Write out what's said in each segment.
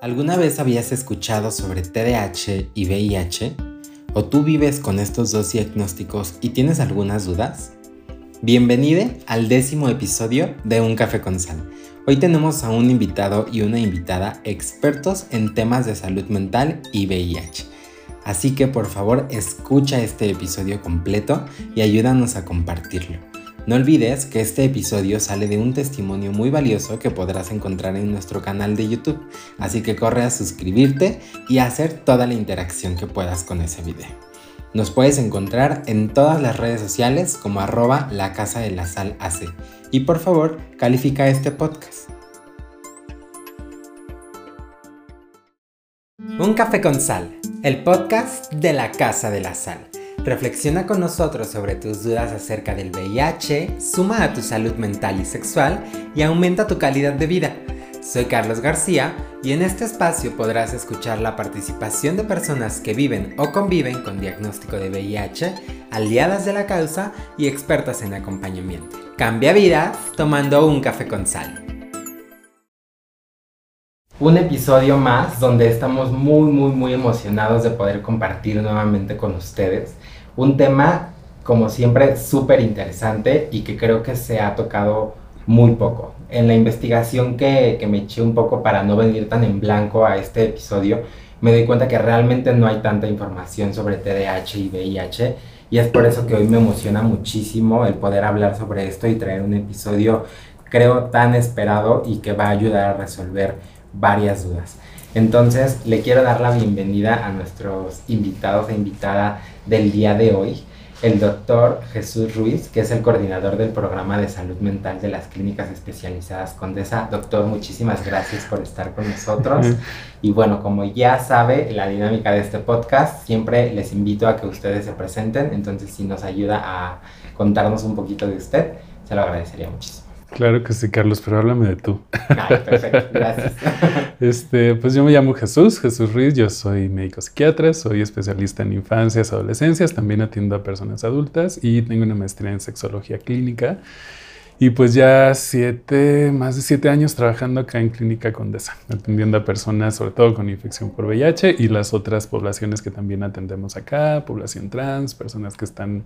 ¿Alguna vez habías escuchado sobre TDAH y VIH? ¿O tú vives con estos dos diagnósticos y tienes algunas dudas? Bienvenido al décimo episodio de Un Café con Sal. Hoy tenemos a un invitado y una invitada expertos en temas de salud mental y VIH. Así que por favor escucha este episodio completo y ayúdanos a compartirlo. No olvides que este episodio sale de un testimonio muy valioso que podrás encontrar en nuestro canal de YouTube, así que corre a suscribirte y a hacer toda la interacción que puedas con ese video. Nos puedes encontrar en todas las redes sociales como arroba la casa de la sal AC. Y por favor, califica este podcast. Un café con sal, el podcast de la casa de la sal. Reflexiona con nosotros sobre tus dudas acerca del VIH, suma a tu salud mental y sexual y aumenta tu calidad de vida. Soy Carlos García y en este espacio podrás escuchar la participación de personas que viven o conviven con diagnóstico de VIH, aliadas de la causa y expertas en acompañamiento. Cambia vidas tomando un café con sal. Un episodio más donde estamos muy muy muy emocionados de poder compartir nuevamente con ustedes un tema, como siempre, súper interesante y que creo que se ha tocado muy poco. En la investigación que, que me eché un poco para no venir tan en blanco a este episodio, me doy cuenta que realmente no hay tanta información sobre TDAH y VIH y es por eso que hoy me emociona muchísimo el poder hablar sobre esto y traer un episodio creo tan esperado y que va a ayudar a resolver varias dudas. Entonces le quiero dar la bienvenida a nuestros invitados e invitada del día de hoy, el doctor Jesús Ruiz, que es el coordinador del programa de salud mental de las clínicas especializadas Condesa. Doctor, muchísimas gracias por estar con nosotros. Y bueno, como ya sabe la dinámica de este podcast, siempre les invito a que ustedes se presenten, entonces si nos ayuda a contarnos un poquito de usted, se lo agradecería muchísimo. Claro que sí, Carlos, pero háblame de tú. Ay, perfecto, gracias. Este, pues yo me llamo Jesús, Jesús Ruiz, yo soy médico psiquiatra, soy especialista en infancias, adolescencias, también atiendo a personas adultas y tengo una maestría en sexología clínica. Y pues ya siete, más de siete años trabajando acá en Clínica Condesa, atendiendo a personas sobre todo con infección por VIH y las otras poblaciones que también atendemos acá, población trans, personas que están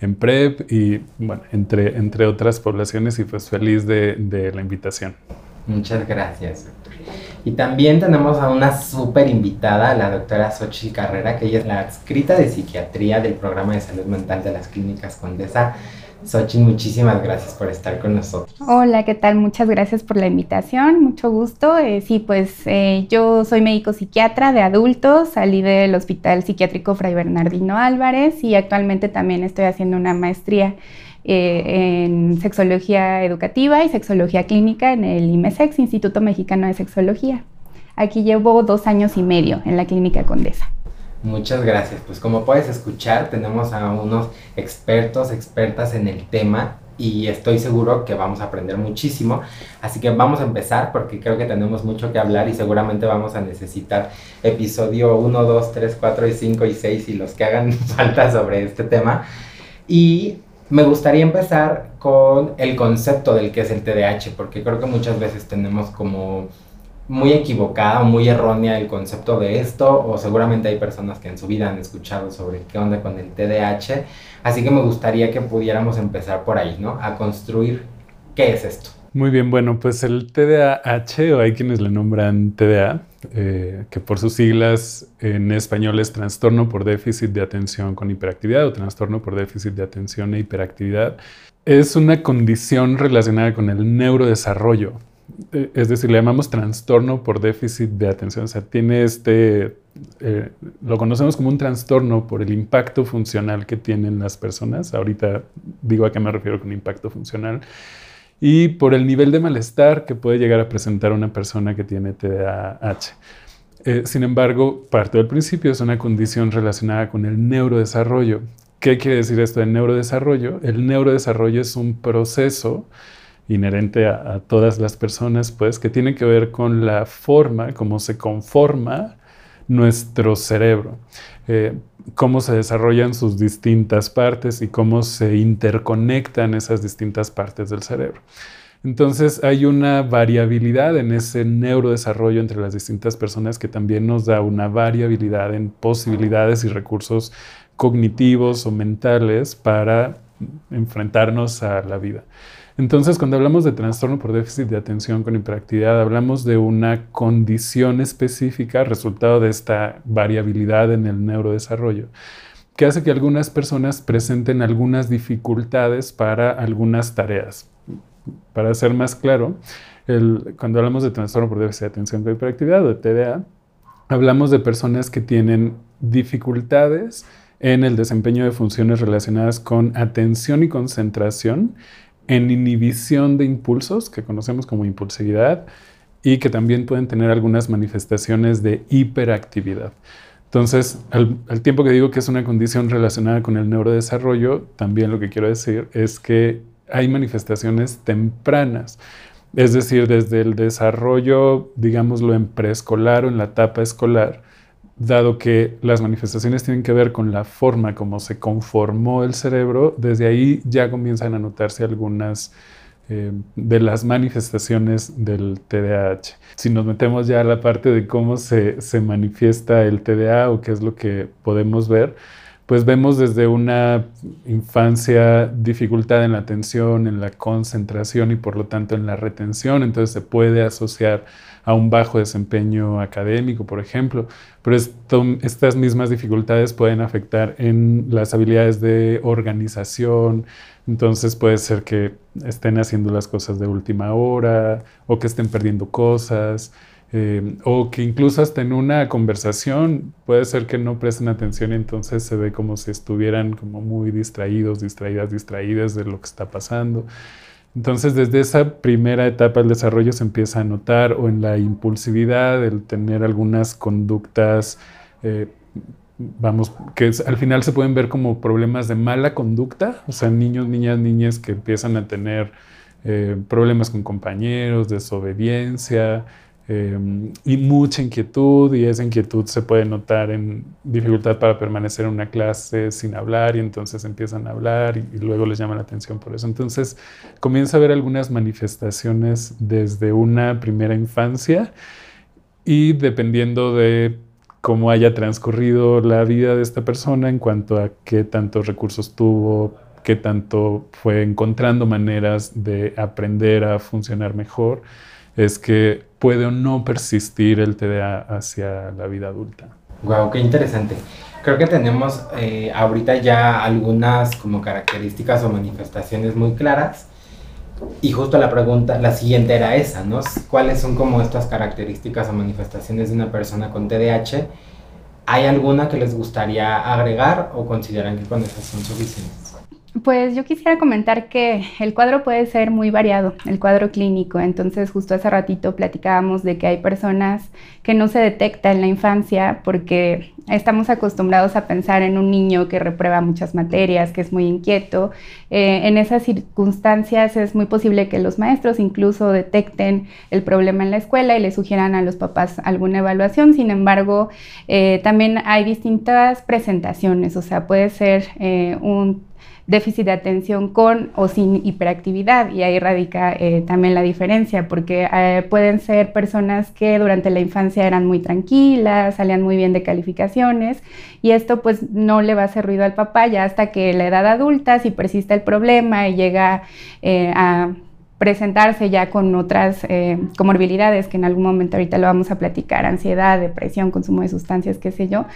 en PrEP y bueno, entre, entre otras poblaciones y pues feliz de, de la invitación. Muchas gracias. Y también tenemos a una súper invitada, la doctora Xochitl Carrera, que ella es la adscrita de psiquiatría del programa de salud mental de las clínicas Condesa. Xochitl, muchísimas gracias por estar con nosotros. Hola, ¿qué tal? Muchas gracias por la invitación, mucho gusto. Eh, sí, pues eh, yo soy médico psiquiatra de adultos, salí del Hospital Psiquiátrico Fray Bernardino Álvarez y actualmente también estoy haciendo una maestría eh, en sexología educativa y sexología clínica en el IMESEX, Instituto Mexicano de Sexología. Aquí llevo dos años y medio en la clínica Condesa. Muchas gracias. Pues como puedes escuchar, tenemos a unos expertos, expertas en el tema y estoy seguro que vamos a aprender muchísimo. Así que vamos a empezar porque creo que tenemos mucho que hablar y seguramente vamos a necesitar episodio 1, 2, 3, 4 y 5 y 6 y los que hagan falta sobre este tema. Y me gustaría empezar con el concepto del que es el TDAH, porque creo que muchas veces tenemos como muy equivocada o muy errónea el concepto de esto, o seguramente hay personas que en su vida han escuchado sobre qué onda con el TDAH, así que me gustaría que pudiéramos empezar por ahí, ¿no? A construir qué es esto. Muy bien, bueno, pues el TDAH, o hay quienes le nombran TDA, eh, que por sus siglas en español es trastorno por déficit de atención con hiperactividad o trastorno por déficit de atención e hiperactividad, es una condición relacionada con el neurodesarrollo es decir, le llamamos trastorno por déficit de atención. O sea, tiene este, eh, lo conocemos como un trastorno por el impacto funcional que tienen las personas. Ahorita digo a qué me refiero con impacto funcional. Y por el nivel de malestar que puede llegar a presentar una persona que tiene TDAH. Eh, sin embargo, parte del principio es una condición relacionada con el neurodesarrollo. ¿Qué quiere decir esto de neurodesarrollo? El neurodesarrollo es un proceso inherente a, todas las personas, pues, que tiene que ver con la forma, cómo se conforma nuestro cerebro, eh, cómo se desarrollan sus distintas partes y cómo se interconectan esas distintas partes del cerebro. Entonces hay una variabilidad en ese neurodesarrollo entre las distintas personas que también nos da una variabilidad en posibilidades y recursos cognitivos o mentales para enfrentarnos a la vida. Entonces, cuando hablamos de trastorno por déficit de atención con hiperactividad, hablamos de una condición específica, resultado de esta variabilidad en el neurodesarrollo, que hace que algunas personas presenten algunas dificultades para algunas tareas. Para ser más claro, cuando hablamos de trastorno por déficit de atención con hiperactividad o de TDA, hablamos de personas que tienen dificultades en el desempeño de funciones relacionadas con atención y concentración, en inhibición de impulsos, que conocemos como impulsividad, y que también pueden tener algunas manifestaciones de hiperactividad. Entonces, al, tiempo que digo que es una condición relacionada con el neurodesarrollo, también lo que quiero decir es que hay manifestaciones tempranas. Es decir, desde el desarrollo, digámoslo, en preescolar o en la etapa escolar, dado que las manifestaciones tienen que ver con la forma como se conformó el cerebro, desde ahí ya comienzan a notarse algunas eh, de las manifestaciones del TDAH. Si nos metemos ya a la parte de cómo se, se manifiesta el TDA o qué es lo que podemos ver, pues vemos desde una infancia dificultad en la atención, en la concentración y por lo tanto en la retención, entonces se puede asociar a un bajo desempeño académico, por ejemplo, pero estas mismas dificultades pueden afectar en las habilidades de organización, entonces puede ser que estén haciendo las cosas de última hora o que estén perdiendo cosas. Eh, o que incluso hasta en una conversación puede ser que no presten atención entonces se ve como si estuvieran como muy distraídos, distraídas, distraídas de lo que está pasando. Entonces, desde esa primera etapa del desarrollo se empieza a notar o en la impulsividad, el tener algunas conductas, eh, vamos, que al final se pueden ver como problemas de mala conducta, o sea, niños, niñas, niñas que empiezan a tener eh, problemas con compañeros, desobediencia, Em, y mucha inquietud y esa inquietud se puede notar en dificultad para permanecer en una clase sin hablar y entonces empiezan a hablar y, luego les llama la atención por eso. Entonces comienza a haber algunas manifestaciones desde una primera infancia y dependiendo de cómo haya transcurrido la vida de esta persona en cuanto a qué tantos recursos tuvo, qué tanto fue encontrando maneras de aprender a funcionar mejor, es que puede o no persistir el TDA hacia la vida adulta. Wow, qué interesante. Creo que tenemos eh, ahorita ya algunas como características o manifestaciones muy claras. Y justo la pregunta, la siguiente era esa, ¿no? ¿Cuáles son como estas características o manifestaciones de una persona con TDAH? ¿Hay alguna que les gustaría agregar o consideran que con esas son suficientes? Pues yo quisiera comentar que el cuadro puede ser muy variado, el cuadro clínico. Entonces, justo hace ratito platicábamos de que hay personas que no se detecta en la infancia porque estamos acostumbrados a pensar en un niño que reprueba muchas materias, que es muy inquieto. Eh, en esas circunstancias es muy posible que los maestros incluso detecten el problema en la escuela y le sugieran a los papás alguna evaluación. Sin embargo, eh, también hay distintas presentaciones, o sea, puede ser eh, un déficit de atención con o sin hiperactividad y ahí radica eh, también la diferencia porque eh, pueden ser personas que durante la infancia eran muy tranquilas, salían muy bien de calificaciones y esto pues no le va a hacer ruido al papá ya hasta que la edad adulta si persiste el problema y llega eh, a presentarse ya con otras comorbilidades que en algún momento ahorita lo vamos a platicar, ansiedad, depresión, consumo de sustancias, qué sé yo,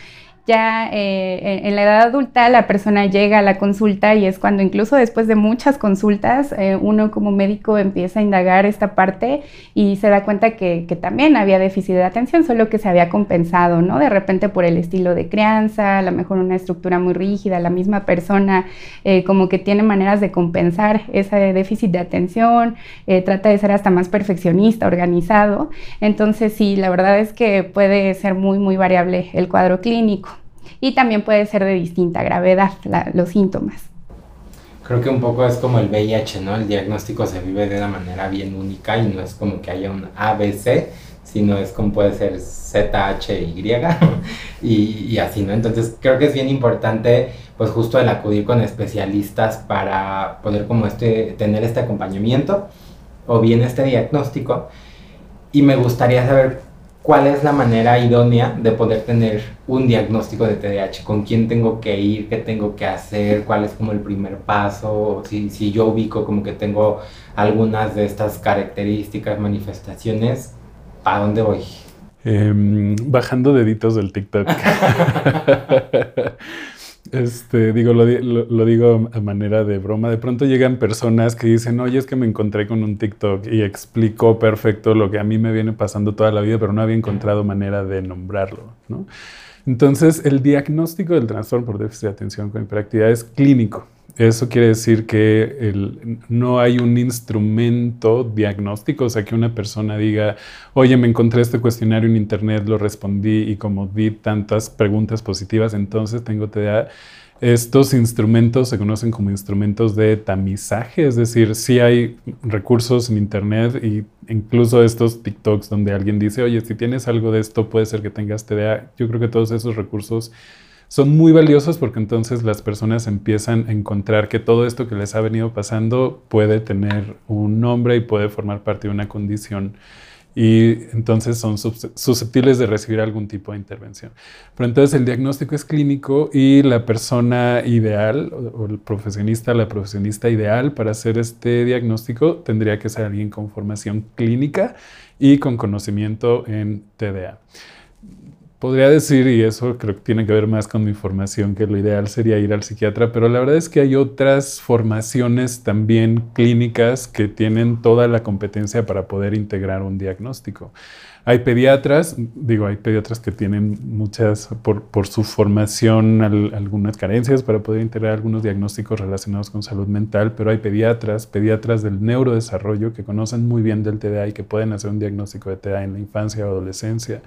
ya eh, en la edad adulta la persona llega a la consulta y es cuando incluso después de muchas consultas eh, uno como médico empieza a indagar esta parte y se da cuenta que, también había déficit de atención, solo que se había compensado, ¿no? De repente por el estilo de crianza, a lo mejor una estructura muy rígida, la misma persona eh, como que tiene maneras de compensar ese déficit de atención, trata de ser hasta más perfeccionista, organizado. Entonces sí, la verdad es que puede ser muy, muy variable el cuadro clínico y también puede ser de distinta gravedad los síntomas. Creo que un poco es como el VIH, ¿no? El diagnóstico se vive de una manera bien única y no es como que haya un ABC, sino es como puede ser ZHY y, y así, ¿no? Entonces creo que es bien importante pues justo el acudir con especialistas para poder como este, tener este acompañamiento o bien este diagnóstico y me gustaría saber cuál es la manera idónea de poder tener un diagnóstico de TDAH, con quién tengo que ir, qué tengo que hacer, cuál es como el primer paso, si, si yo ubico como que tengo algunas de estas características, manifestaciones, ¿a dónde voy? Em, bajando deditos del TikTok. Este, digo, lo, digo a manera de broma. De pronto llegan personas que dicen, oye, es que me encontré con un TikTok y explicó perfecto lo que a mí me viene pasando toda la vida, pero no había encontrado manera de nombrarlo, ¿no? Entonces, el diagnóstico del trastorno por déficit de atención con hiperactividad es clínico. Eso quiere decir que no hay un instrumento diagnóstico, o sea, que una persona diga, oye, me encontré este cuestionario en internet, lo respondí y como vi tantas preguntas positivas, entonces tengo TDA. Estos instrumentos se conocen como instrumentos de tamizaje, es decir, sí hay recursos en internet e incluso estos TikToks donde alguien dice, oye, si tienes algo de esto, puede ser que tengas TDA. Yo creo que todos esos recursos son muy valiosos porque entonces las personas empiezan a encontrar que todo esto que les ha venido pasando puede tener un nombre y puede formar parte de una condición y entonces son susceptibles de recibir algún tipo de intervención. Pero entonces el diagnóstico es clínico y la persona ideal o el profesionista, la profesionista ideal para hacer este diagnóstico tendría que ser alguien con formación clínica y con conocimiento en TDA. Podría decir, y eso creo que tiene que ver más con mi formación, que lo ideal sería ir al psiquiatra, pero la verdad es que hay otras formaciones también clínicas que tienen toda la competencia para poder integrar un diagnóstico. Hay pediatras, digo, hay pediatras que tienen muchas, por, su formación, algunas carencias para poder integrar algunos diagnósticos relacionados con salud mental, pero hay pediatras, pediatras del neurodesarrollo que conocen muy bien del TDA y que pueden hacer un diagnóstico de TDA en la infancia o adolescencia.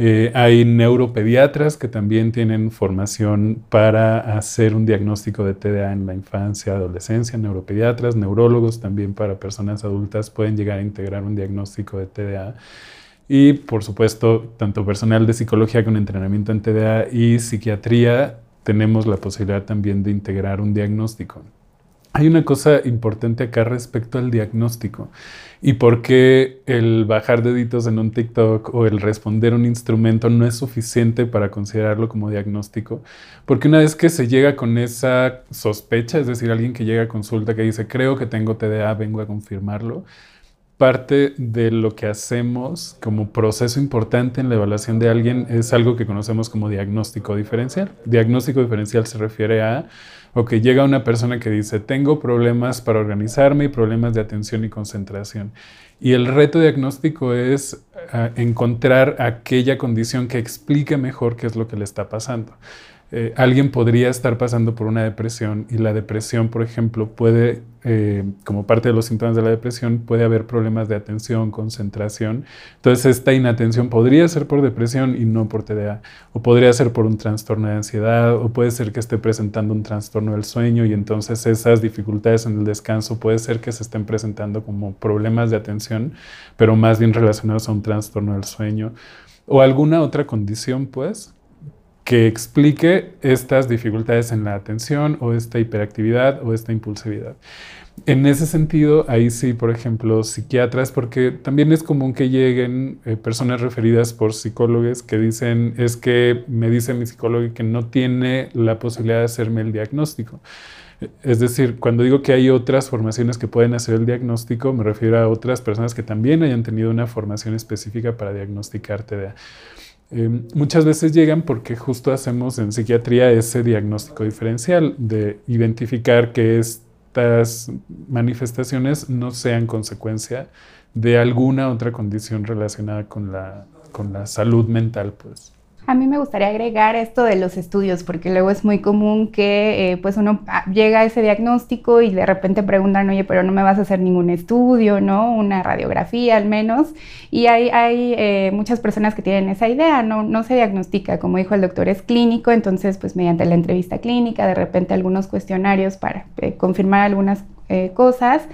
Eh, hay neuropediatras que también tienen formación para hacer un diagnóstico de TDA en la infancia, adolescencia, neuropediatras, neurólogos también para personas adultas pueden llegar a integrar un diagnóstico de TDA. Y por supuesto, tanto personal de psicología con entrenamiento en TDA y psiquiatría tenemos la posibilidad también de integrar un diagnóstico. Hay una cosa importante acá respecto al diagnóstico y por qué el bajar deditos en un TikTok o el responder un instrumento no es suficiente para considerarlo como diagnóstico. Porque una vez que se llega con esa sospecha, es decir, alguien que llega a consulta que dice, creo que tengo TDA, vengo a confirmarlo, parte de lo que hacemos como proceso importante en la evaluación de alguien es algo que conocemos como diagnóstico diferencial. Diagnóstico diferencial se refiere a o que llega una persona que dice, tengo problemas para organizarme y problemas de atención y concentración. Y el reto diagnóstico es ah, encontrar aquella condición que explique mejor qué es lo que le está pasando. Eh, alguien podría estar pasando por una depresión y la depresión, por ejemplo, puede, eh, como parte de los síntomas de la depresión, puede haber problemas de atención, concentración. Entonces, esta inatención podría ser por depresión y no por TDA, o podría ser por un trastorno de ansiedad, o puede ser que esté presentando un trastorno del sueño y entonces esas dificultades en el descanso puede ser que se estén presentando como problemas de atención, pero más bien relacionados a un trastorno del sueño o alguna otra condición, pues, que explique estas dificultades en la atención o esta hiperactividad o esta impulsividad. En ese sentido, ahí sí, por ejemplo, psiquiatras, porque también es común que lleguen eh, personas referidas por psicólogos que dicen, es que me dice mi psicólogo que no tiene la posibilidad de hacerme el diagnóstico. Es decir, cuando digo que hay otras formaciones que pueden hacer el diagnóstico, me refiero a otras personas que también hayan tenido una formación específica para diagnosticar TDA. Em, muchas veces llegan porque justo hacemos en psiquiatría ese diagnóstico diferencial de identificar que estas manifestaciones no sean consecuencia de alguna otra condición relacionada con la, con la salud mental, pues. A mí me gustaría agregar esto de los estudios, porque luego es muy común que eh, pues uno ah, llega a ese diagnóstico y de repente preguntan, oye, pero no me vas a hacer ningún estudio, ¿no? Una radiografía al menos. Y hay, hay eh, muchas personas que tienen esa idea, no, no se diagnostica, como dijo el doctor, es clínico, entonces pues mediante la entrevista clínica, de repente algunos cuestionarios para eh, confirmar algunas cosas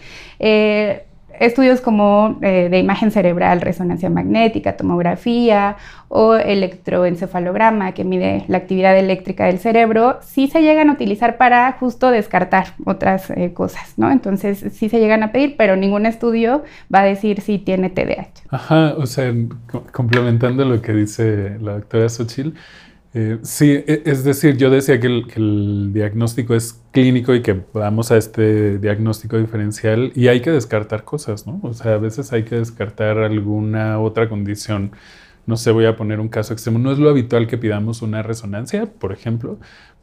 estudios como eh, de imagen cerebral, resonancia magnética, tomografía o electroencefalograma que mide la actividad eléctrica del cerebro, sí se llegan a utilizar para justo descartar otras eh, cosas, ¿no? Entonces sí se llegan a pedir, pero ningún estudio va a decir si tiene TDAH. Ajá, o sea, complementando lo que dice la doctora Xochitl, eh, sí, e, es decir, yo decía que el, diagnóstico es clínico y que vamos a este diagnóstico diferencial y hay que descartar cosas, ¿no? O sea, a veces hay que descartar alguna otra condición. No sé, voy a poner un caso extremo. No es lo habitual que pidamos una resonancia, por ejemplo,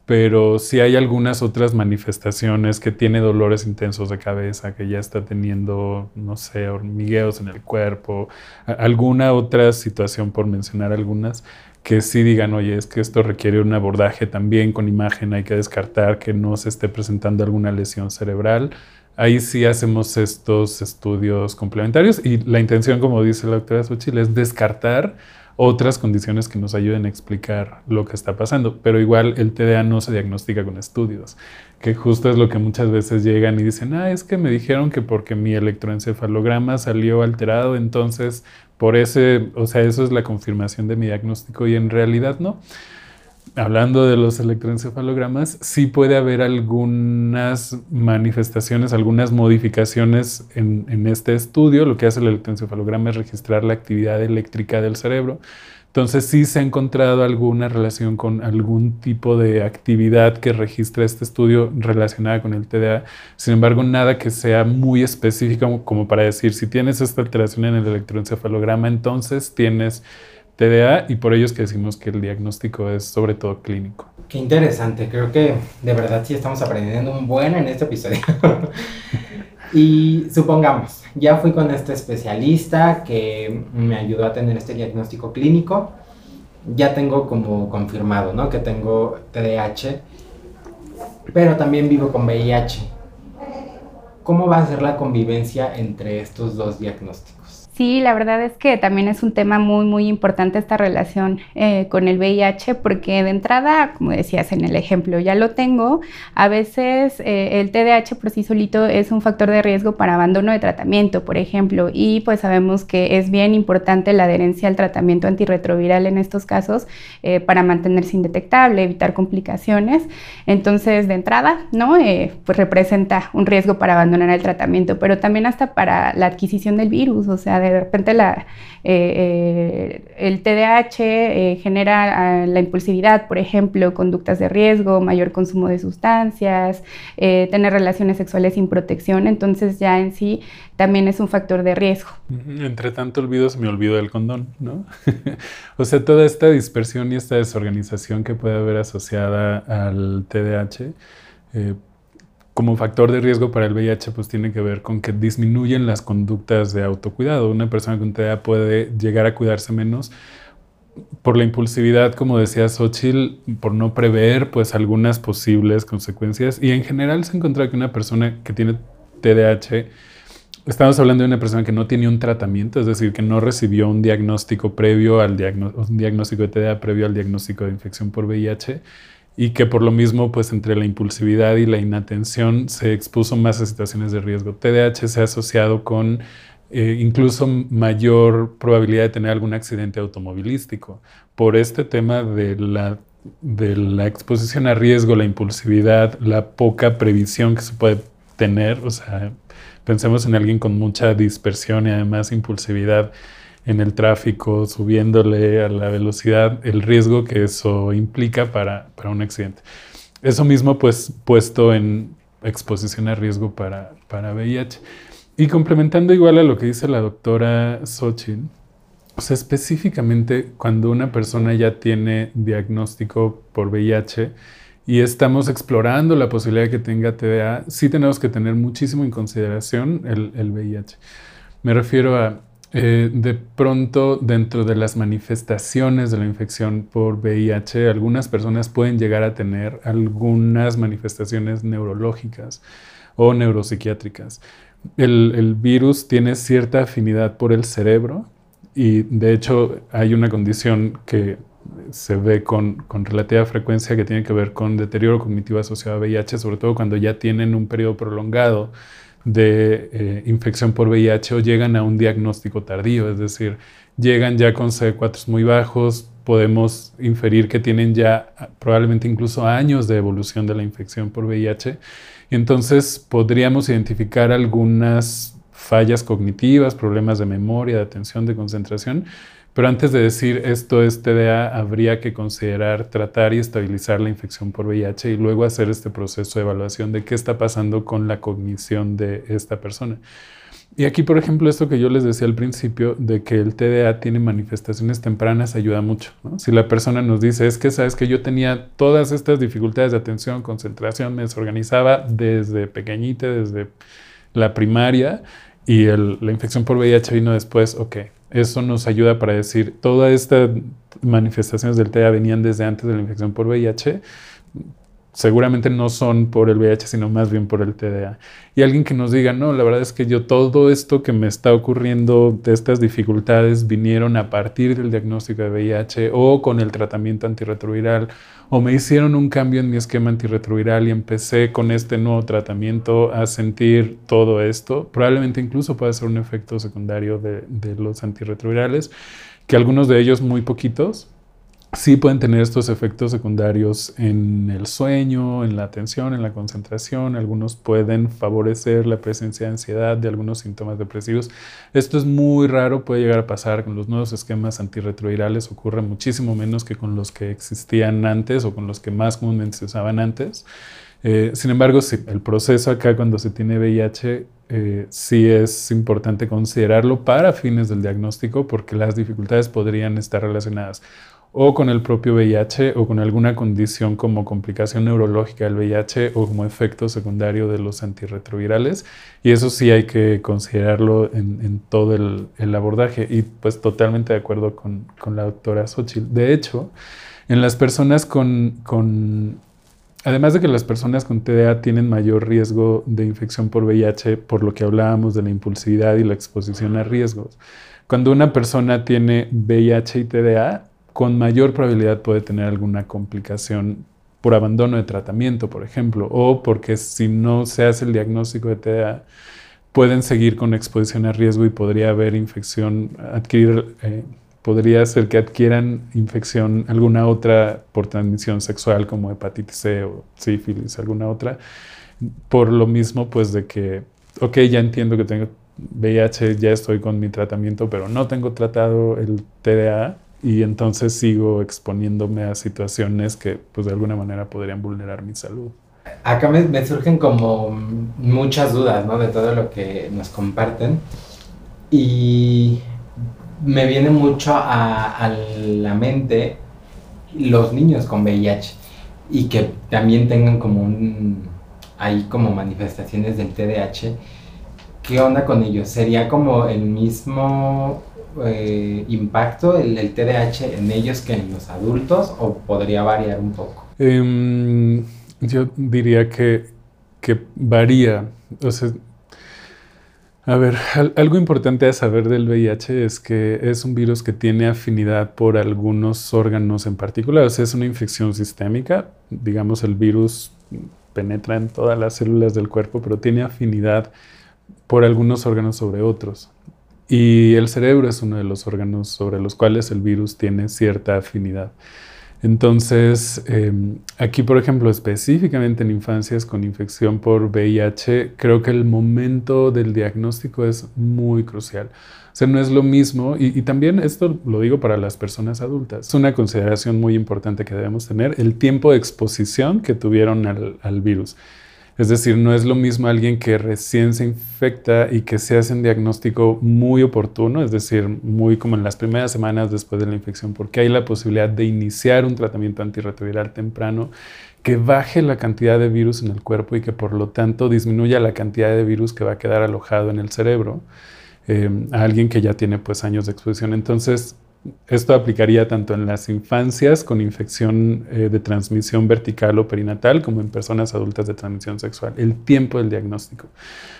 pero sí hay algunas otras manifestaciones que tiene dolores intensos de cabeza, que ya está teniendo, no sé, hormigueos en el cuerpo, alguna otra situación, por mencionar algunas, que sí digan, oye, es que esto requiere un abordaje también con imagen, hay que descartar que no se esté presentando alguna lesión cerebral. Ahí sí hacemos estos estudios complementarios y la intención, como dice la doctora Xochitl, es descartar otras condiciones que nos ayuden a explicar lo que está pasando. Pero igual el TDA no se diagnostica con estudios, que justo es lo que muchas veces llegan y dicen, ah, es que me dijeron que porque mi electroencefalograma salió alterado, entonces por ese, o sea, eso es la confirmación de mi diagnóstico y en realidad no. Hablando de los electroencefalogramas, sí puede haber algunas manifestaciones, algunas modificaciones en, en este estudio. Lo que hace el electroencefalograma es registrar la actividad eléctrica del cerebro entonces sí se ha encontrado alguna relación con algún tipo de actividad que registra este estudio relacionada con el TDA. Sin embargo, nada que sea muy específico como para decir, si tienes esta alteración en el electroencefalograma, entonces tienes TDA y por ello es que decimos que el diagnóstico es sobre todo clínico. Qué interesante, creo que de verdad sí estamos aprendiendo un buen en este episodio. y supongamos, ya fui con este especialista que me ayudó a tener este diagnóstico clínico. Ya tengo como confirmado, ¿no? Que tengo TDAH, pero también vivo con VIH. ¿Cómo va a ser la convivencia entre estos dos diagnósticos? Sí, la verdad es que también es un tema muy, muy importante esta relación eh, con el VIH, porque de entrada, como decías en el ejemplo, ya lo tengo, a veces eh, el TDAH por sí solito es un factor de riesgo para abandono de tratamiento, por ejemplo, y pues sabemos que es bien importante la adherencia al tratamiento antirretroviral en estos casos eh, para mantenerse indetectable, evitar complicaciones. Entonces, de entrada, ¿no? pues representa un riesgo para abandonar el tratamiento, pero también hasta para la adquisición del virus, o sea, de repente la, eh, eh, el TDAH eh, genera ah, la impulsividad, por ejemplo, conductas de riesgo, mayor consumo de sustancias, tener relaciones sexuales sin protección, entonces ya en sí también es un factor de riesgo. Entre tanto olvido se me olvidó el condón, ¿no? o sea, toda esta dispersión y esta desorganización que puede haber asociada al TDAH como factor de riesgo para el VIH, pues tiene que ver con que disminuyen las conductas de autocuidado. Una persona con TDA puede llegar a cuidarse menos por la impulsividad, como decía Xochitl, por no prever pues algunas posibles consecuencias. Y en general se encuentra que una persona que tiene TDAH, estamos hablando de una persona que no tiene un tratamiento, es decir, que no recibió un diagnóstico previo al diagnóstico, un diagnóstico de TDA previo al diagnóstico de infección por VIH y que por lo mismo, pues entre la impulsividad y la inatención se expuso más a situaciones de riesgo. TDAH se ha asociado con eh, incluso mayor probabilidad de tener algún accidente automovilístico. Por este tema de la, de la exposición a riesgo, la impulsividad, la poca previsión que se puede tener, o sea, pensemos en alguien con mucha dispersión y además impulsividad en el tráfico, subiéndole a la velocidad, el riesgo que eso implica para, un accidente. Eso mismo pues puesto en exposición a riesgo para, para VIH. Y complementando igual a lo que dice la doctora Xochitl, o sea, específicamente cuando una persona ya tiene diagnóstico por VIH y estamos explorando la posibilidad de que tenga TDA, sí tenemos que tener muchísimo en consideración el, el VIH. Me refiero a eh, de pronto, dentro de las manifestaciones de la infección por VIH, algunas personas pueden llegar a tener algunas manifestaciones neurológicas o neuropsiquiátricas. El, virus tiene cierta afinidad por el cerebro y de hecho hay una condición que se ve con, con, relativa frecuencia que tiene que ver con deterioro cognitivo asociado a VIH, sobre todo cuando ya tienen un periodo prolongado de eh, infección por VIH o llegan a un diagnóstico tardío, es decir, llegan ya con CD4 muy bajos, podemos inferir que tienen ya probablemente incluso años de evolución de la infección por VIH. Entonces podríamos identificar algunas fallas cognitivas, problemas de memoria, de atención, de concentración. Pero antes de decir esto es TDA, habría que considerar tratar y estabilizar la infección por VIH y luego hacer este proceso de evaluación de qué está pasando con la cognición de esta persona. Y aquí, por ejemplo, esto que yo les decía al principio, de que el TDA tiene manifestaciones tempranas, ayuda mucho. Si la persona nos dice, es que sabes que yo tenía todas estas dificultades de atención, concentración, me desorganizaba desde pequeñita, desde la primaria, y la infección por VIH vino después, ok, eso nos ayuda para decir, todas estas manifestaciones del TDA venían desde antes de la infección por VIH, seguramente no son por el VIH, sino más bien por el TDA. Y alguien que nos diga, no, la verdad es que yo todo esto que me está ocurriendo de estas dificultades vinieron a partir del diagnóstico de VIH o con el tratamiento antirretroviral, o me hicieron un cambio en mi esquema antirretroviral y empecé con este nuevo tratamiento a sentir todo esto. Probablemente incluso pueda ser un efecto secundario de los antirretrovirales, que algunos de ellos muy poquitos, sí pueden tener estos efectos secundarios en el sueño, en la atención, en la concentración. Algunos pueden favorecer la presencia de ansiedad, de algunos síntomas depresivos. Esto es muy raro, puede llegar a pasar con los nuevos esquemas antirretrovirales, ocurre muchísimo menos que con los que existían antes o con los que más comúnmente se usaban antes. Eh, sin embargo, sí, el proceso acá cuando se tiene VIH eh, sí es importante considerarlo para fines del diagnóstico porque las dificultades podrían estar relacionadas o con el propio VIH o con alguna condición como complicación neurológica del VIH o como efecto secundario de los antirretrovirales. Y eso sí hay que considerarlo en, todo el, abordaje. Y pues totalmente de acuerdo con, la doctora Xochitl. De hecho, en las personas con, con, además de que las personas con TDA tienen mayor riesgo de infección por VIH, por lo que hablábamos de la impulsividad y la exposición a riesgos, cuando una persona tiene VIH y TDA, con mayor probabilidad puede tener alguna complicación por abandono de tratamiento, por ejemplo, o porque si no se hace el diagnóstico de TDA, pueden seguir con exposición a riesgo y podría haber infección, adquirir, eh, podría ser que adquieran infección, alguna otra por transmisión sexual como hepatitis C o sífilis, alguna otra, por lo mismo pues de que, ok, ya entiendo que tengo VIH, ya estoy con mi tratamiento, pero no tengo tratado el TDA, y entonces sigo exponiéndome a situaciones que pues de alguna manera podrían vulnerar mi salud. Acá me, surgen como muchas dudas, ¿no? De todo lo que nos comparten y me viene mucho a, la mente los niños con VIH y que también tengan como un, ahí como manifestaciones del TDAH. ¿Qué onda con ellos? ¿Sería como el mismo eh, impacto el, el, TDAH en ellos que en los adultos o podría variar un poco? Em, yo diría que, que varía. O sea, a ver, algo importante a saber del VIH es que es un virus que tiene afinidad por algunos órganos en particular. O sea, es una infección sistémica. Digamos, el virus penetra en todas las células del cuerpo, pero tiene afinidad por algunos órganos sobre otros. Y el cerebro es uno de los órganos sobre los cuales el virus tiene cierta afinidad. Entonces, em, aquí, por ejemplo, específicamente en infancias con infección por VIH, creo que el momento del diagnóstico es muy crucial. O sea, no es lo mismo, y, también esto lo digo para las personas adultas, es una consideración muy importante que debemos tener, el tiempo de exposición que tuvieron al, al virus. Es decir, no es lo mismo alguien que recién se infecta y que se hace un diagnóstico muy oportuno, es decir, muy como en las primeras semanas después de la infección, porque hay la posibilidad de iniciar un tratamiento antirretroviral temprano que baje la cantidad de virus en el cuerpo y que por lo tanto disminuya la cantidad de virus que va a quedar alojado en el cerebro eh, a alguien que ya tiene pues años de exposición. Entonces, esto aplicaría tanto en las infancias con infección eh, de transmisión vertical o perinatal como en personas adultas de transmisión sexual. El tiempo del diagnóstico.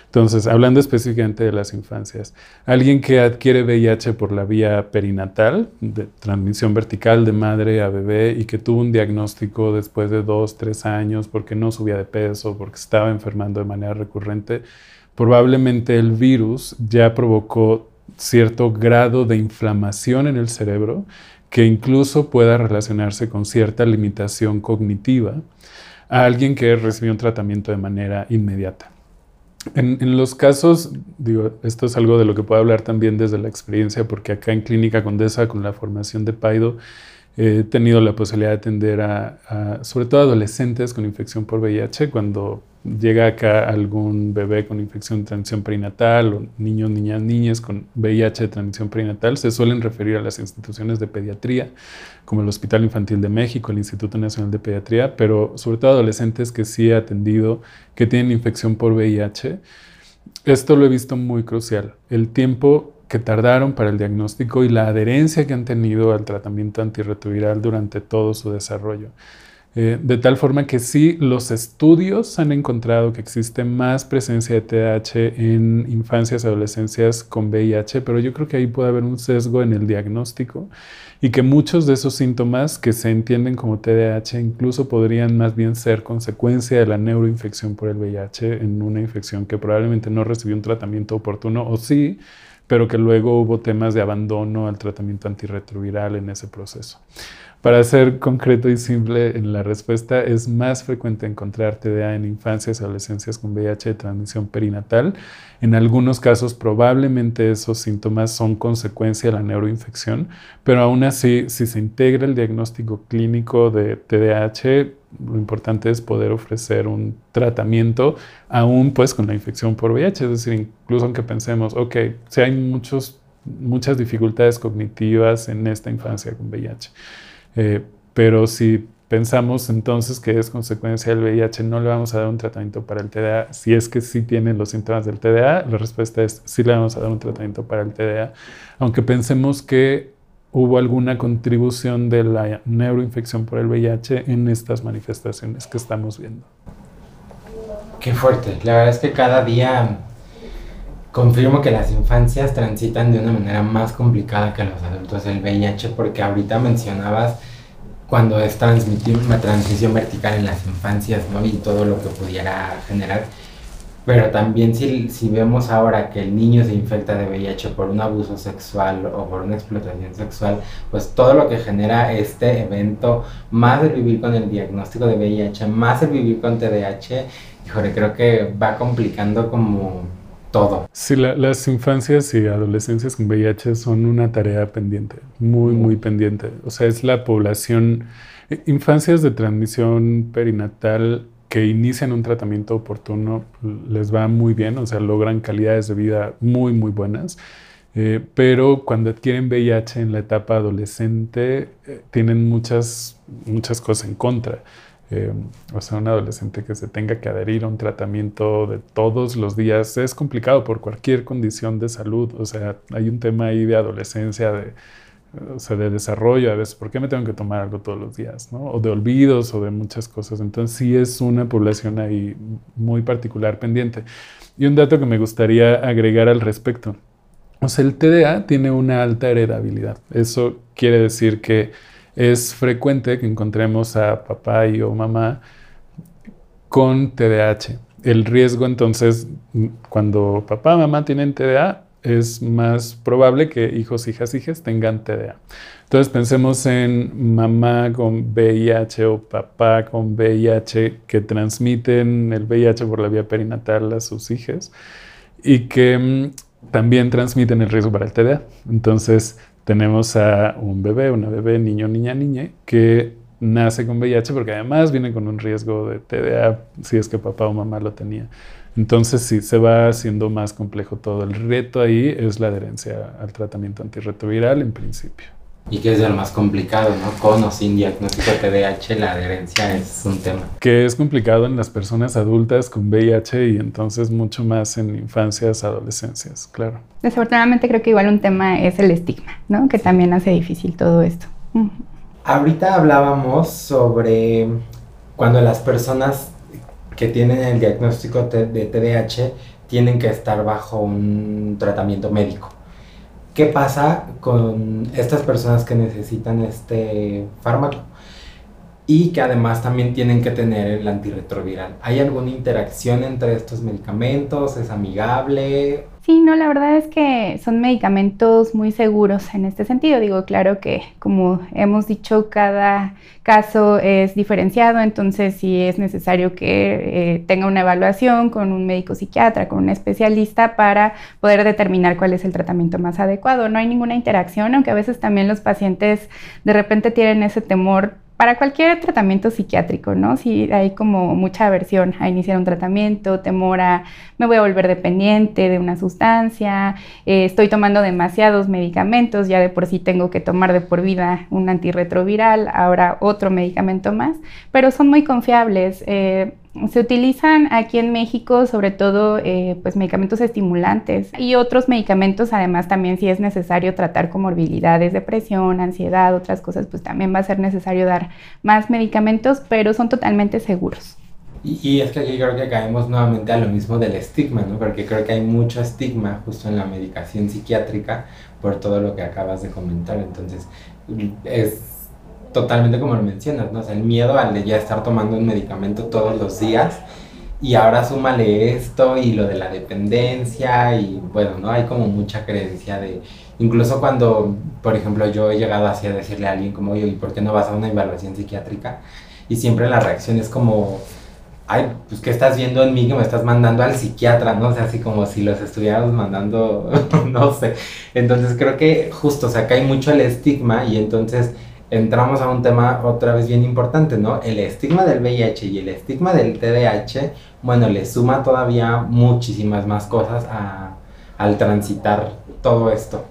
Entonces, hablando específicamente de las infancias, alguien que adquiere VIH por la vía perinatal, de transmisión vertical de madre a bebé y que tuvo un diagnóstico después de dos, tres años porque no subía de peso, porque estaba enfermando de manera recurrente, probablemente el virus ya provocó cierto grado de inflamación en el cerebro que incluso pueda relacionarse con cierta limitación cognitiva a alguien que recibió un tratamiento de manera inmediata. En, los casos, digo, esto es algo de lo que puedo hablar también desde la experiencia, porque acá en Clínica Condesa, con la formación de PAIDO, he tenido la posibilidad de atender a, sobre todo adolescentes con infección por VIH, cuando llega acá algún bebé con infección de transmisión perinatal o niños, niñas, niñas con VIH de transmisión perinatal, se suelen referir a las instituciones de pediatría, como el Hospital Infantil de México, el Instituto Nacional de Pediatría, pero sobre todo adolescentes que sí he atendido, que tienen infección por VIH. Esto lo he visto muy crucial. El tiempo que tardaron para el diagnóstico y la adherencia que han tenido al tratamiento antirretroviral durante todo su desarrollo. Eh, de tal forma que sí, los estudios han encontrado que existe más presencia de TDAH en infancias y adolescencias con VIH, pero yo creo que ahí puede haber un sesgo en el diagnóstico y que muchos de esos síntomas que se entienden como TDAH incluso podrían más bien ser consecuencia de la neuroinfección por el VIH en una infección que probablemente no recibió un tratamiento oportuno o sí, pero que luego hubo temas de abandono al tratamiento antirretroviral en ese proceso. Para ser concreto y simple en la respuesta, es más frecuente encontrar TDA en infancias y adolescencias con VIH de transmisión perinatal. En algunos casos probablemente esos síntomas son consecuencia de la neuroinfección, pero aún así, si se integra el diagnóstico clínico de TDAH, lo importante es poder ofrecer un tratamiento aún pues con la infección por VIH, es decir, incluso aunque pensemos, ok, si hay muchos, muchas dificultades cognitivas en esta infancia con VIH eh, pero si pensamos entonces que es consecuencia del VIH, no le vamos a dar un tratamiento para el TDA. Si es que sí tiene los síntomas del TDA, la respuesta es sí le vamos a dar un tratamiento para el TDA, aunque pensemos que hubo alguna contribución de la neuroinfección por el VIH en estas manifestaciones que estamos viendo. Qué fuerte. La verdad es que cada día confirmo que las infancias transitan de una manera más complicada que los adultos el VIH, porque ahorita mencionabas cuando es transmitir una transmisión vertical en las infancias, ¿no? Y todo lo que pudiera generar. Pero también si, si vemos ahora que el niño se infecta de VIH por un abuso sexual o por una explotación sexual, pues todo lo que genera este evento, más el vivir con el diagnóstico de VIH, más el vivir con TDAH, híjole, creo que va complicando como todo. Sí, las infancias y adolescencias con VIH son una tarea pendiente, muy, muy pendiente. O sea, es la población, eh, infancias de transmisión perinatal que inician un tratamiento oportuno les va muy bien, o sea, logran calidades de vida muy, muy buenas. Eh, pero cuando adquieren VIH en la etapa adolescente, eh, tienen muchas, muchas cosas en contra. Eh, o sea, un adolescente que se tenga que adherir a un tratamiento de todos los días es complicado por cualquier condición de salud. O sea, hay un tema ahí de adolescencia, de, o sea, de desarrollo a veces. ¿Por qué me tengo que tomar algo todos los días? ¿no? O de olvidos o de muchas cosas. Entonces, sí es una población ahí muy particular pendiente. Y un dato que me gustaría agregar al respecto. O sea, el TDA tiene una alta heredabilidad. Eso quiere decir que es frecuente que encontremos a papá y o mamá con TDAH. El riesgo entonces, cuando papá y mamá tienen TDA, es más probable que hijos, hijas, hijas tengan TDA. Entonces pensemos en mamá con VIH o papá con VIH que transmiten el VIH por la vía perinatal a sus hijas y que mm, también transmiten el riesgo para el TDA. Entonces tenemos a un bebé, una bebé, niño, niña, niña, que nace con VIH porque además viene con un riesgo de TDA si es que papá o mamá lo tenía. Entonces sí, se va haciendo más complejo todo. El reto ahí es la adherencia al tratamiento antirretroviral en principio. Y que es de lo más complicado, ¿no? Con o sin diagnóstico de TDAH, la adherencia es un tema. Que es complicado en las personas adultas con VIH y entonces mucho más en infancias, adolescencias, claro. Desafortunadamente creo que igual un tema es el estigma, ¿no? Que también hace difícil todo esto. Ahorita hablábamos sobre cuando las personas que tienen el diagnóstico de TDAH tienen que estar bajo un tratamiento médico. ¿Qué pasa con estas personas que necesitan este fármaco? y que además también tienen que tener el antirretroviral. ¿Hay alguna interacción entre estos medicamentos? ¿Es amigable? Sí, no, la verdad es que son medicamentos muy seguros en este sentido. Digo, claro que como hemos dicho, cada caso es diferenciado, entonces sí es necesario que eh, tenga una evaluación con un médico psiquiatra, con un especialista para poder determinar cuál es el tratamiento más adecuado. No hay ninguna interacción, aunque a veces también los pacientes de repente tienen ese temor para cualquier tratamiento psiquiátrico, ¿no? Si hay como mucha aversión a iniciar un tratamiento, temor a me voy a volver dependiente de una sustancia, eh, estoy tomando demasiados medicamentos, ya de por sí tengo que tomar de por vida un antirretroviral, ahora otro medicamento más, pero son muy confiables. Eh, se utilizan aquí en México sobre todo eh, pues medicamentos estimulantes y otros medicamentos además también si es necesario tratar comorbilidades, depresión, ansiedad, otras cosas pues también va a ser necesario dar más medicamentos pero son totalmente seguros. Y, es que aquí creo que caemos nuevamente a lo mismo del estigma, ¿no? Porque creo que hay mucho estigma justo en la medicación psiquiátrica por todo lo que acabas de comentar. Entonces, es totalmente como lo mencionas, ¿no? O sea, el miedo al de ya estar tomando un medicamento todos los días y ahora súmale esto y lo de la dependencia y bueno, ¿no? Hay como mucha creencia de, incluso cuando, por ejemplo, yo he llegado así a decirle a alguien como, oye, ¿y por qué no vas a una evaluación psiquiátrica? Y siempre la reacción es como, ay, pues ¿qué estás viendo en mí que me estás mandando al psiquiatra, no? O sea, así como si los estuviéramos mandando, no sé. Entonces creo que justo, o sea, acá hay mucho el estigma y entonces entramos a un tema otra vez bien importante, ¿no? El estigma del VIH y el estigma del TDAH, bueno, le suma todavía muchísimas más cosas al transitar todo esto.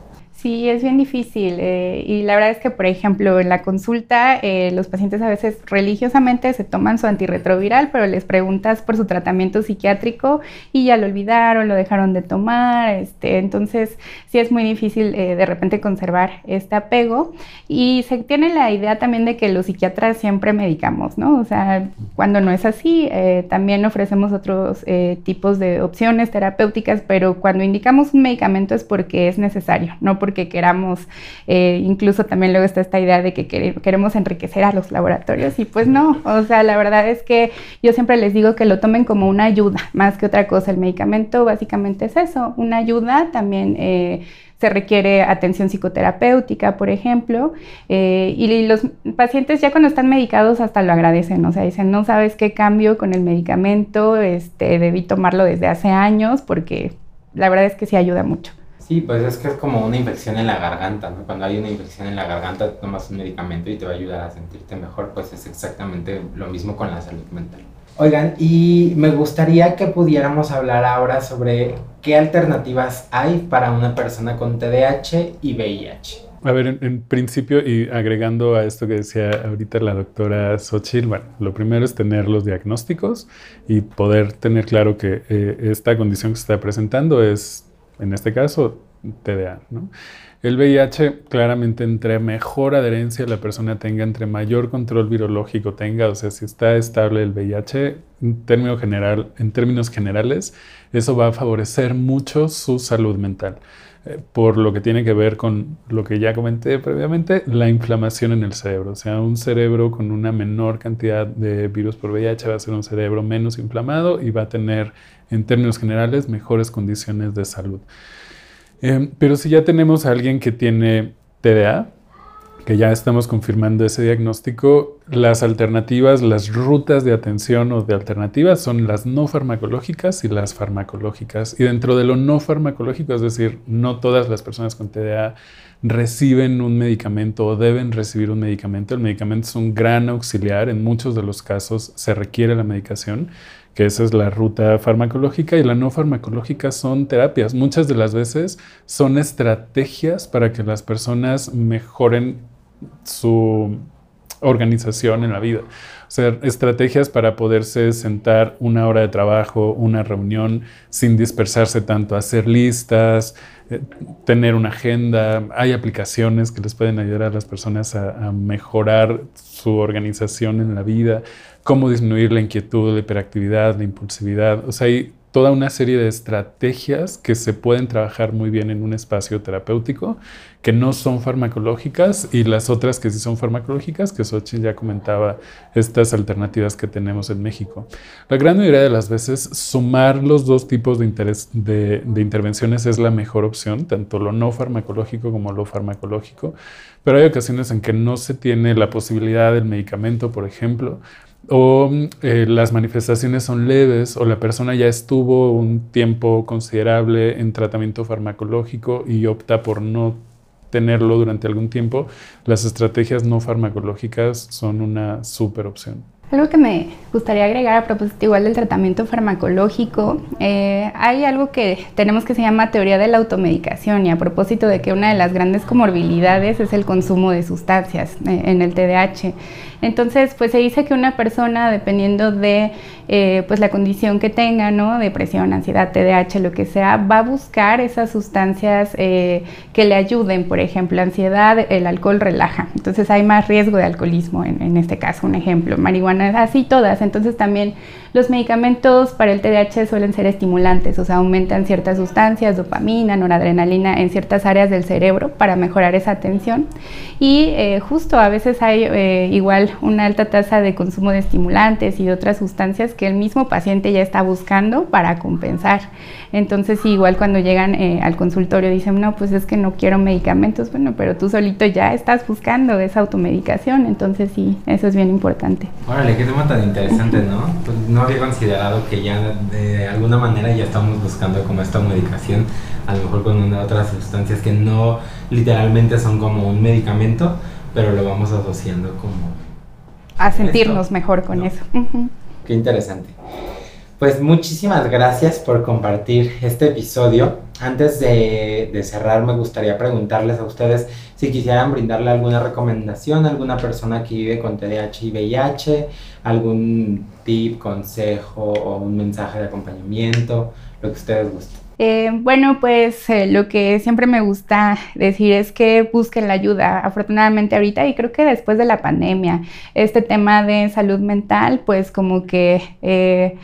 Sí, es bien difícil. Eh, y la verdad es que, por ejemplo, en la consulta, eh, los pacientes a veces religiosamente se toman su antirretroviral, pero les preguntas por su tratamiento psiquiátrico y ya lo olvidaron, lo dejaron de tomar. Este, entonces, sí es muy difícil eh, de repente conservar este apego. Y se tiene la idea también de que los psiquiatras siempre medicamos, ¿no? O sea, cuando no es así, también ofrecemos otros tipos de opciones terapéuticas, pero cuando indicamos un medicamento es porque es necesario, no porque que queramos, eh, incluso también luego está esta idea de que queremos enriquecer a los laboratorios y pues no, o sea, la verdad es que yo siempre les digo que lo tomen como una ayuda, más que otra cosa. El medicamento básicamente es eso, una ayuda también. Eh, se requiere atención psicoterapéutica, por ejemplo, eh, y los pacientes ya cuando están medicados hasta lo agradecen, o sea, dicen, no sabes qué cambio con el medicamento, este, debí tomarlo desde hace años, porque la verdad es que sí ayuda mucho. Sí, pues es que es como una infección en la garganta, ¿no? Cuando hay una infección en la garganta, tomas un medicamento y te va a ayudar a sentirte mejor, pues es exactamente lo mismo con la salud mental. Oigan, y me gustaría que pudiéramos hablar ahora sobre qué alternativas hay para una persona con TDAH y VIH. A ver, en, principio, y agregando a esto que decía ahorita la doctora Xochitl, bueno, lo primero es tener los diagnósticos y poder tener claro que eh, esta condición que se está presentando es en este caso TDA. El VIH claramente entre mejor adherencia la persona tenga, entre mayor control virológico tenga, o sea, si está estable el VIH, en términos generales, eso va a favorecer mucho su salud mental. Eh, por lo que tiene que ver con lo que ya comenté previamente, la inflamación en el cerebro. O sea, un cerebro con una menor cantidad de virus por VIH va a ser un cerebro menos inflamado y va a tener, en términos generales, mejores condiciones de salud. Eh, pero si ya tenemos a alguien que tiene TDA, que ya estamos confirmando ese diagnóstico, las alternativas, las rutas de atención o de alternativas son las no farmacológicas y las farmacológicas. Y dentro de lo no farmacológico, es decir, no todas las personas con TDA reciben un medicamento o deben recibir un medicamento. El medicamento es un gran auxiliar, en muchos de los casos se requiere la medicación, que esa es la ruta farmacológica y la no farmacológica son terapias. Muchas de las veces son estrategias para que las personas mejoren su organización en la vida. O sea, estrategias para poderse sentar una hora de trabajo, una reunión sin dispersarse tanto, hacer listas, eh, tener una agenda. Hay aplicaciones que les pueden ayudar a las personas a, a mejorar su organización en la vida, cómo disminuir la inquietud, la hiperactividad, la impulsividad. O sea, hay toda una serie de estrategias que se pueden trabajar muy bien en un espacio terapéutico, que no son farmacológicas, y las otras que sí son farmacológicas, que Xochitl ya comentaba, estas alternativas que tenemos en México. La gran mayoría de las veces, sumar los dos tipos de, interés, de, de intervenciones es la mejor opción, tanto lo no farmacológico como lo farmacológico, pero hay ocasiones en que no se tiene la posibilidad del medicamento, por ejemplo, o eh, las manifestaciones son leves o la persona ya estuvo un tiempo considerable en tratamiento farmacológico y opta por no tenerlo durante algún tiempo, las estrategias no farmacológicas son una super opción. Algo que me gustaría agregar a propósito igual del tratamiento farmacológico, eh, hay algo que tenemos que se llama teoría de la automedicación y a propósito de que una de las grandes comorbilidades es el consumo de sustancias eh, en el TDAH. Entonces, pues se dice que una persona, dependiendo de eh, pues la condición que tenga, ¿no? Depresión, ansiedad, TDAH, lo que sea, va a buscar esas sustancias que le ayuden. Por ejemplo, ansiedad, el alcohol relaja. Entonces hay más riesgo de alcoholismo en, en este caso, un ejemplo. Marihuana así todas. Entonces también los medicamentos para el TDAH suelen ser estimulantes, o sea, aumentan ciertas sustancias, dopamina, noradrenalina en ciertas áreas del cerebro para mejorar esa atención. Y eh, justo a veces hay eh, igual una alta tasa de consumo de estimulantes y de otras sustancias que el mismo paciente ya está buscando para compensar. Entonces, igual cuando llegan eh, al consultorio dicen, no, pues es que no quiero medicamentos, bueno, pero tú solito ya estás buscando esa automedicación, entonces sí, eso es bien importante. Órale, qué tema tan interesante, ¿no? Pues no había considerado que ya de alguna manera ya estamos buscando como esta medicación, a lo mejor con una, otras sustancias que no literalmente son como un medicamento, pero lo vamos asociando como... A sentirnos mejor con eso. Qué interesante. Pues muchísimas gracias por compartir este episodio. Antes de, de, cerrar, me gustaría preguntarles a ustedes si quisieran brindarle alguna recomendación a alguna persona que vive con TDAH y VIH, algún tip, consejo o un mensaje de acompañamiento, lo que ustedes gusten. Eh, bueno, pues eh, lo que siempre me gusta decir es que busquen la ayuda. Afortunadamente ahorita y creo que después de la pandemia, este tema de salud mental, pues como que... Eh,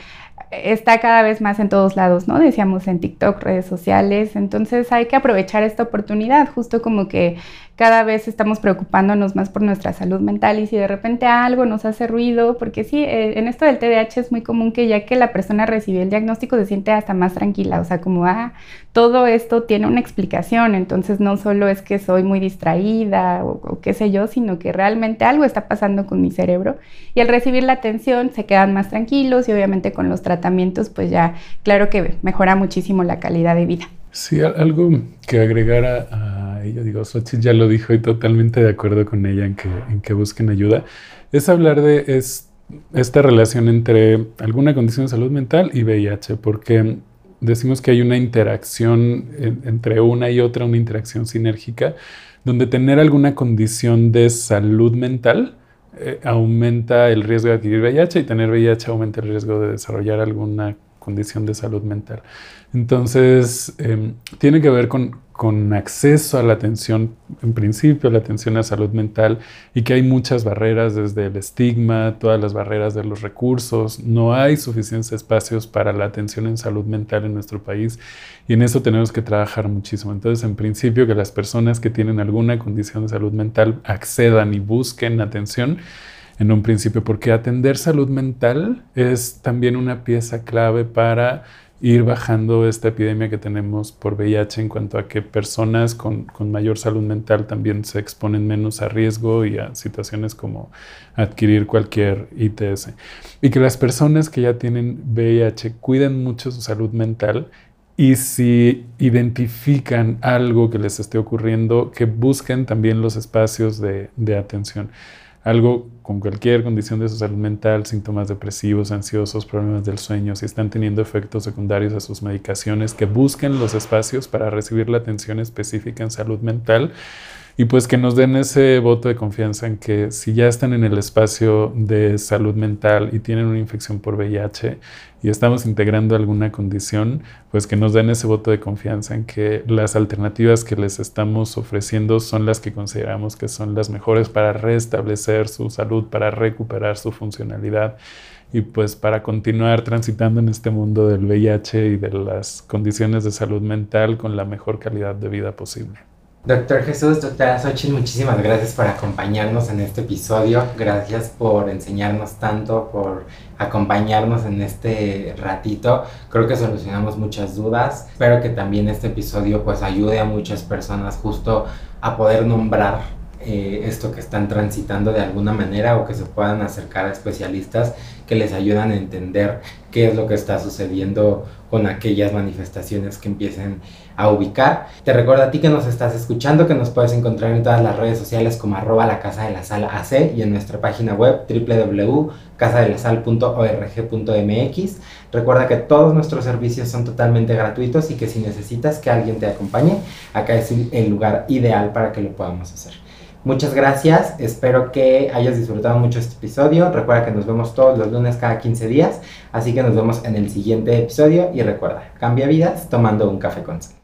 está cada vez más en todos lados, ¿no? Decíamos en TikTok, redes sociales, entonces hay que aprovechar esta oportunidad, justo como que cada vez estamos preocupándonos más por nuestra salud mental y si de repente algo nos hace ruido, porque sí, eh, en esto del TDAH es muy común que ya que la persona recibió el diagnóstico se siente hasta más tranquila, o sea, como, ah, todo esto tiene una explicación, entonces no solo es que soy muy distraída o, o qué sé yo, sino que realmente algo está pasando con mi cerebro y al recibir la atención se quedan más tranquilos y obviamente con los tratamientos pues ya claro que mejora muchísimo la calidad de vida. Sí, algo que agregara a ella, digo, Xochitl ya lo dijo y totalmente de acuerdo con ella en que, en que busquen ayuda, es hablar de es, esta relación entre alguna condición de salud mental y VIH, porque decimos que hay una interacción entre una y otra, una interacción sinérgica, donde tener alguna condición de salud mental eh, aumenta el riesgo de adquirir VIH y tener VIH aumenta el riesgo de desarrollar alguna condición de salud mental. Entonces, em, tiene que ver con, con, acceso a la atención, en principio, la atención a salud mental, y que hay muchas barreras, desde el estigma, todas las barreras de los recursos. No hay suficientes espacios para la atención en salud mental en nuestro país, y en eso tenemos que trabajar muchísimo. Entonces, en principio, que las personas que tienen alguna condición de salud mental accedan y busquen atención en un principio, porque atender salud mental es también una pieza clave para ir bajando esta epidemia que tenemos por VIH en cuanto a que personas con, mayor salud mental también se exponen menos a riesgo y a situaciones como adquirir cualquier ITS. Y que las personas que ya tienen VIH cuiden mucho su salud mental y si identifican algo que les esté ocurriendo, que busquen también los espacios de atención algo con cualquier condición de su salud mental, síntomas depresivos, ansiosos, problemas del sueño, si están teniendo efectos secundarios a sus medicaciones, que busquen los espacios para recibir la atención específica en salud mental y pues que nos den ese voto de confianza en que si ya están en el espacio de salud mental y tienen una infección por VIH y estamos integrando alguna condición, pues que nos den ese voto de confianza en que las alternativas que les estamos ofreciendo son las que consideramos que son las mejores para restablecer su salud, para recuperar su funcionalidad y pues para continuar transitando en este mundo del VIH y de las condiciones de salud mental con la mejor calidad de vida posible. Doctor Jesús, doctora Xochitl, muchísimas gracias por acompañarnos en este episodio. Gracias por enseñarnos tanto, por acompañarnos en este ratito. Creo que solucionamos muchas dudas. Espero que también este episodio pues ayude a muchas personas justo a poder nombrar eh, esto que están transitando de alguna manera o que se puedan acercar a especialistas que les ayudan a entender qué es lo que está sucediendo con aquellas manifestaciones que empiecen a ubicar. Te recuerdo a ti que nos estás escuchando que nos puedes encontrar en todas las redes sociales como arroba la casa de la sal AC y en nuestra página web www.casadelasal.org.mx. Recuerda que todos nuestros servicios son totalmente gratuitos y que si necesitas que alguien te acompañe, acá es el lugar ideal para que lo podamos hacer. Muchas gracias, espero que hayas disfrutado mucho este episodio. Recuerda que nos vemos todos los lunes cada 15 días, así que nos vemos en el siguiente episodio y recuerda, cambia vidas tomando un café con sal.